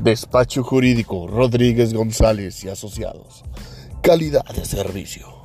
Despacho Jurídico Rodríguez González y Asociados. Calidad de servicio.